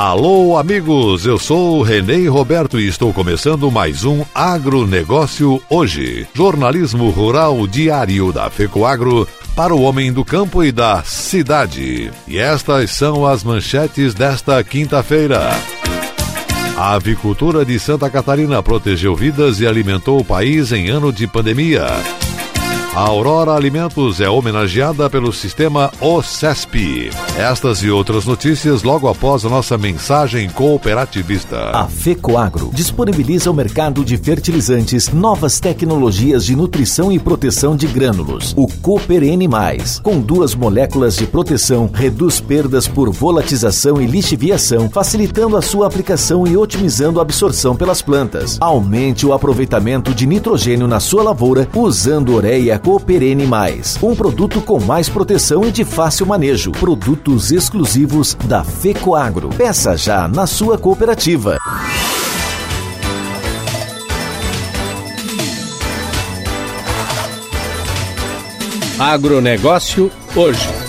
Alô, amigos, eu sou Renê Roberto e estou começando mais um Agronegócio Hoje. Jornalismo rural diário da FECOAGro para o homem do campo e da cidade. E estas são as manchetes desta quinta-feira. A avicultura de Santa Catarina protegeu vidas e alimentou o país em ano de pandemia. A Aurora Alimentos é homenageada pelo sistema OCESP. Estas e outras notícias logo após a nossa mensagem cooperativista. A FECOAGRO disponibiliza o mercado de fertilizantes, novas tecnologias de nutrição e proteção de grânulos. O Cooper N+, com duas moléculas de proteção, reduz perdas por volatização e lixiviação, facilitando a sua aplicação e otimizando a absorção pelas plantas. Aumente o aproveitamento de nitrogênio na sua lavoura usando ureia Cooperene Mais, um produto com mais proteção e de fácil manejo. Produtos exclusivos da Fecoagro. Peça já na sua cooperativa. Agronegócio hoje.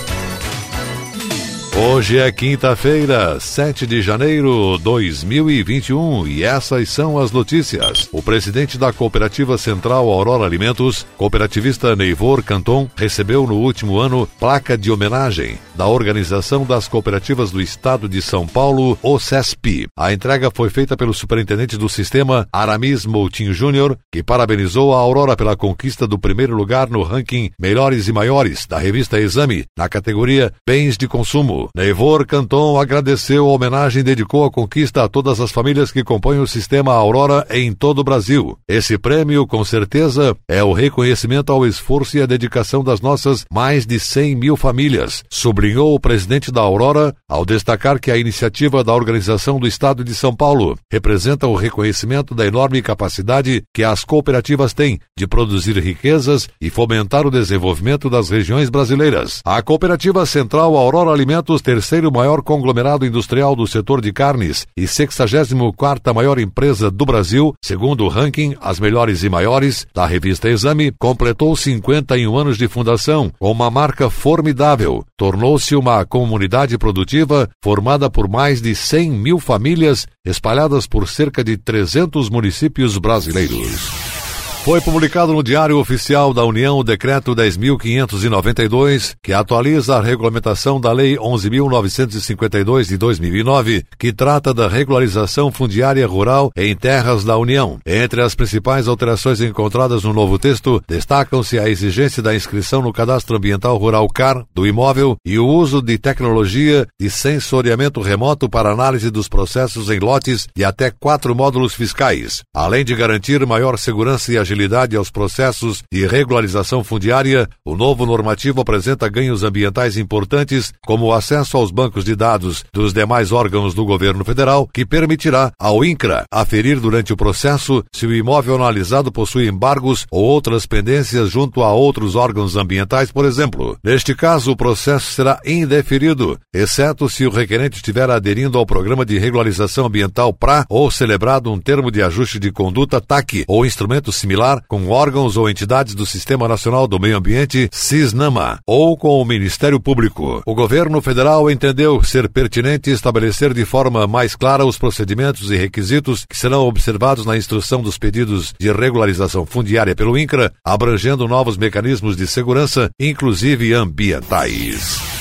Hoje é quinta-feira, 7 de janeiro de 2021 e essas são as notícias. O presidente da Cooperativa Central Aurora Alimentos, cooperativista Neivor Canton, recebeu no último ano placa de homenagem da Organização das Cooperativas do Estado de São Paulo, OCESP. A entrega foi feita pelo superintendente do sistema, Aramis Moutinho Júnior, que parabenizou a Aurora pela conquista do primeiro lugar no ranking Melhores e Maiores da revista Exame, na categoria Bens de Consumo. Neivor Canton agradeceu a homenagem e dedicou a conquista a todas as famílias que compõem o sistema Aurora em todo o Brasil. Esse prêmio, com certeza, é o reconhecimento ao esforço e à dedicação das nossas mais de 100 mil famílias, sublinhou o presidente da Aurora ao destacar que a iniciativa da Organização do Estado de São Paulo representa o reconhecimento da enorme capacidade que as cooperativas têm de produzir riquezas e fomentar o desenvolvimento das regiões brasileiras. A Cooperativa Central Aurora Alimentos terceiro maior conglomerado industrial do setor de carnes e 64ª maior empresa do Brasil, segundo o ranking As Melhores e Maiores da revista Exame, completou 51 anos de fundação com uma marca formidável. Tornou-se uma comunidade produtiva formada por mais de 100 mil famílias espalhadas por cerca de 300 municípios brasileiros. Foi publicado no Diário Oficial da União o Decreto 10.592, que atualiza a regulamentação da Lei 11.952 de 2009, que trata da regularização fundiária rural em terras da União. Entre as principais alterações encontradas no novo texto, destacam-se a exigência da inscrição no Cadastro Ambiental Rural CAR do imóvel e o uso de tecnologia de sensoriamento remoto para análise dos processos em lotes de até quatro módulos fiscais, além de garantir maior segurança e agilidade agilidade aos processos de regularização fundiária, o novo normativo apresenta ganhos ambientais importantes, como o acesso aos bancos de dados dos demais órgãos do governo federal, que permitirá ao INCRA aferir durante o processo se o imóvel analisado possui embargos ou outras pendências junto a outros órgãos ambientais, por exemplo. Neste caso, o processo será indeferido, exceto se o requerente estiver aderindo ao programa de regularização ambiental PRA ou celebrado um termo de ajuste de conduta TAC ou instrumento similar similar com órgãos ou entidades do Sistema Nacional do Meio Ambiente, SISNAMA, ou com o Ministério Público. O governo federal entendeu ser pertinente estabelecer de forma mais clara os procedimentos e requisitos que serão observados na instrução dos pedidos de regularização fundiária pelo INCRA, abrangendo novos mecanismos de segurança, inclusive ambientais.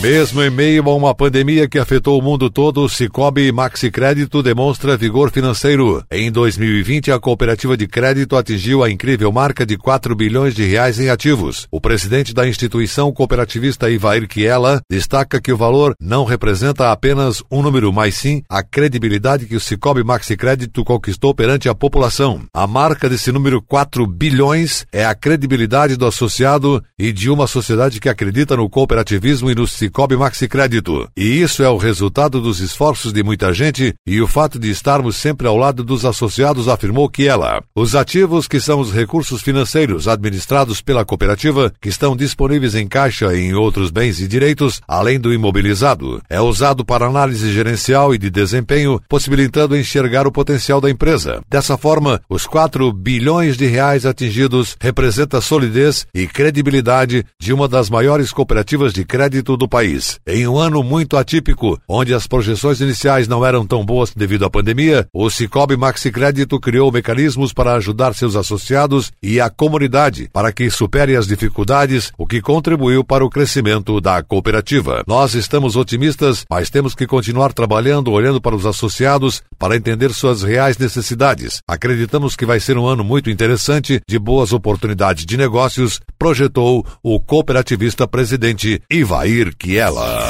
Mesmo em meio a uma pandemia que afetou o mundo todo, o Cicobi Maxi Crédito demonstra vigor financeiro. Em 2020, a cooperativa de crédito atingiu a incrível marca de 4 bilhões de reais em ativos. O presidente da instituição cooperativista Ivair Kiela destaca que o valor não representa apenas um número, mas sim a credibilidade que o Cicobi Maxi Crédito conquistou perante a população. A marca desse número 4 bilhões é a credibilidade do associado e de uma sociedade que acredita no cooperativismo e no Cicobi Maxi Crédito. E isso é o resultado dos esforços de muita gente e o fato de estarmos sempre ao lado dos associados, afirmou que ela. Os ativos, que são os recursos financeiros administrados pela cooperativa, que estão disponíveis em caixa e em outros bens e direitos, além do imobilizado, é usado para análise gerencial e de desempenho, possibilitando enxergar o potencial da empresa. Dessa forma, os 4 bilhões de reais atingidos representa a solidez e credibilidade de uma das maiores cooperativas de crédito do país país. Em um ano muito atípico, onde as projeções iniciais não eram tão boas devido à pandemia, o Cicobi Maxi Crédito criou mecanismos para ajudar seus associados e a comunidade para que supere as dificuldades, o que contribuiu para o crescimento da cooperativa. Nós estamos otimistas, mas temos que continuar trabalhando, olhando para os associados para entender suas reais necessidades. Acreditamos que vai ser um ano muito interessante, de boas oportunidades de negócios, projetou o cooperativista presidente Ivair Kiela.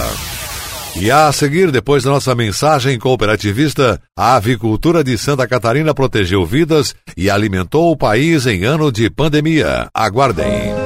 E a seguir, depois da nossa mensagem cooperativista, a avicultura de Santa Catarina protegeu vidas e alimentou o país em ano de pandemia. Aguardem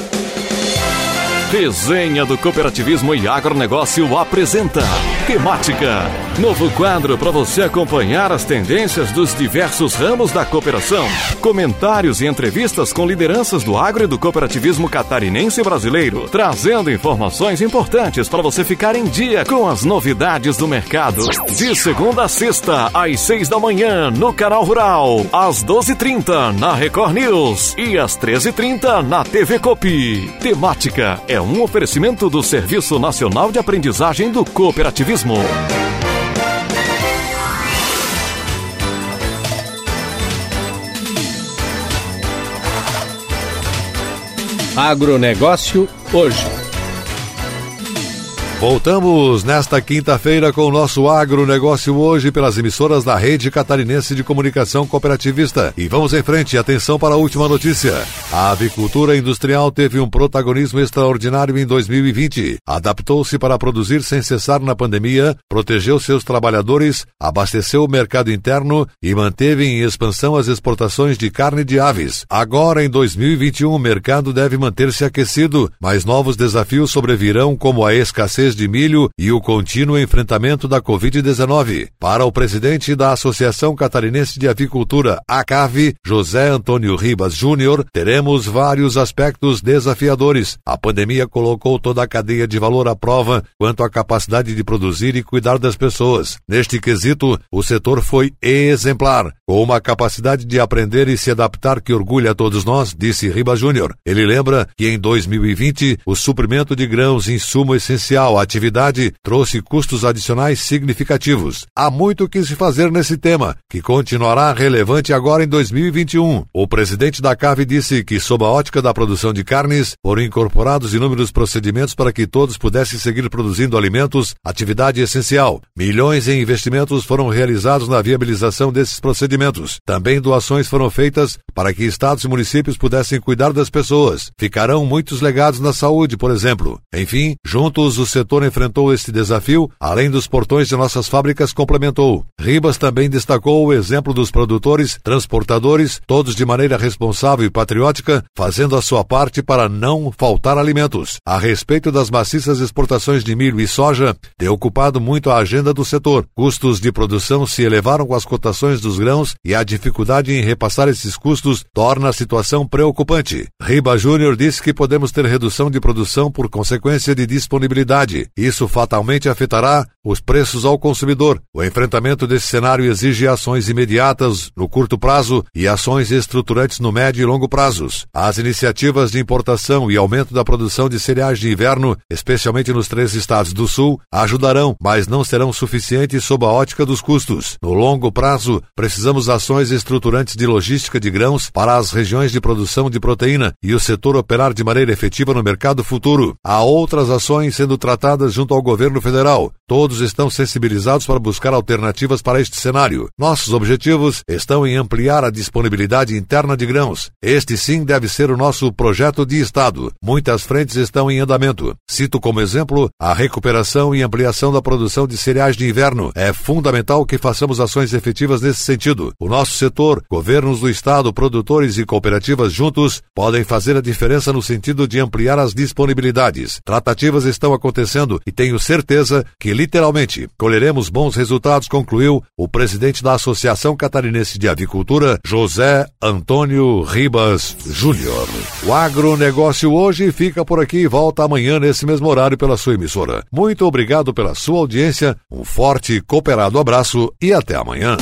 Resenha do Cooperativismo e Agronegócio apresenta Temática. Novo quadro para você acompanhar as tendências dos diversos ramos da cooperação. Comentários e entrevistas com lideranças do agro e do cooperativismo catarinense brasileiro, trazendo informações importantes para você ficar em dia com as novidades do mercado. De segunda a sexta, às seis da manhã, no Canal Rural, às doze e trinta na Record News e às treze e trinta na TV Copi. Temática é um oferecimento do Serviço Nacional de Aprendizagem do Cooperativismo. Agronegócio hoje. Voltamos nesta quinta-feira com o nosso agronegócio hoje pelas emissoras da Rede Catarinense de Comunicação Cooperativista. E vamos em frente, atenção para a última notícia. A avicultura industrial teve um protagonismo extraordinário em 2020. Adaptou-se para produzir sem cessar na pandemia, protegeu seus trabalhadores, abasteceu o mercado interno e manteve em expansão as exportações de carne de aves. Agora, em 2021, o mercado deve manter-se aquecido, mas novos desafios sobrevirão, como a escassez de milho e o contínuo enfrentamento da Covid-19. Para o presidente da Associação Catarinense de Avicultura, ACAV, José Antônio Ribas Júnior, teremos vários aspectos desafiadores. A pandemia colocou toda a cadeia de valor à prova quanto à capacidade de produzir e cuidar das pessoas. Neste quesito, o setor foi exemplar, com uma capacidade de aprender e se adaptar que orgulha a todos nós, disse Ribas Júnior. Ele lembra que em 2020 o suprimento de grãos, insumo essencial atividade trouxe custos adicionais significativos. Há muito que se fazer nesse tema, que continuará relevante agora em 2021. O presidente da CAV disse que, sob a ótica da produção de carnes, foram incorporados inúmeros procedimentos para que todos pudessem seguir produzindo alimentos, atividade essencial. Milhões em investimentos foram realizados na viabilização desses procedimentos. Também doações foram feitas para que estados e municípios pudessem cuidar das pessoas. Ficarão muitos legados na saúde, por exemplo. Enfim, juntos o setor enfrentou este desafio, além dos portões de nossas fábricas, complementou. Ribas também destacou o exemplo dos produtores, transportadores, todos de maneira responsável e patriótica, fazendo a sua parte para não faltar alimentos. A respeito das maciças exportações de milho e soja, tem ocupado muito a agenda do setor. Custos de produção se elevaram com as cotações dos grãos e a dificuldade em repassar esses custos torna a situação preocupante. Riba Júnior disse que podemos ter redução de produção por consequência de disponibilidade isso fatalmente afetará os preços ao consumidor. O enfrentamento desse cenário exige ações imediatas no curto prazo e ações estruturantes no médio e longo prazos. As iniciativas de importação e aumento da produção de cereais de inverno, especialmente nos três estados do Sul, ajudarão, mas não serão suficientes sob a ótica dos custos. No longo prazo, precisamos ações estruturantes de logística de grãos para as regiões de produção de proteína e o setor operar de maneira efetiva no mercado futuro. Há outras ações sendo tratadas tratadas junto ao governo federal. Todos estão sensibilizados para buscar alternativas para este cenário. Nossos objetivos estão em ampliar a disponibilidade interna de grãos. Este sim deve ser o nosso projeto de Estado. Muitas frentes estão em andamento. Cito como exemplo a recuperação e ampliação da produção de cereais de inverno. É fundamental que façamos ações efetivas nesse sentido. O nosso setor, governos do Estado, produtores e cooperativas juntos podem fazer a diferença no sentido de ampliar as disponibilidades. Tratativas estão acontecendo acontecendo e tenho certeza que literalmente colheremos bons resultados, concluiu o presidente da Associação Catarinense de Avicultura, José Antônio Ribas Júnior. O agronegócio hoje fica por aqui e volta amanhã nesse mesmo horário pela sua emissora. Muito obrigado pela sua audiência, um forte e cooperado abraço e até amanhã.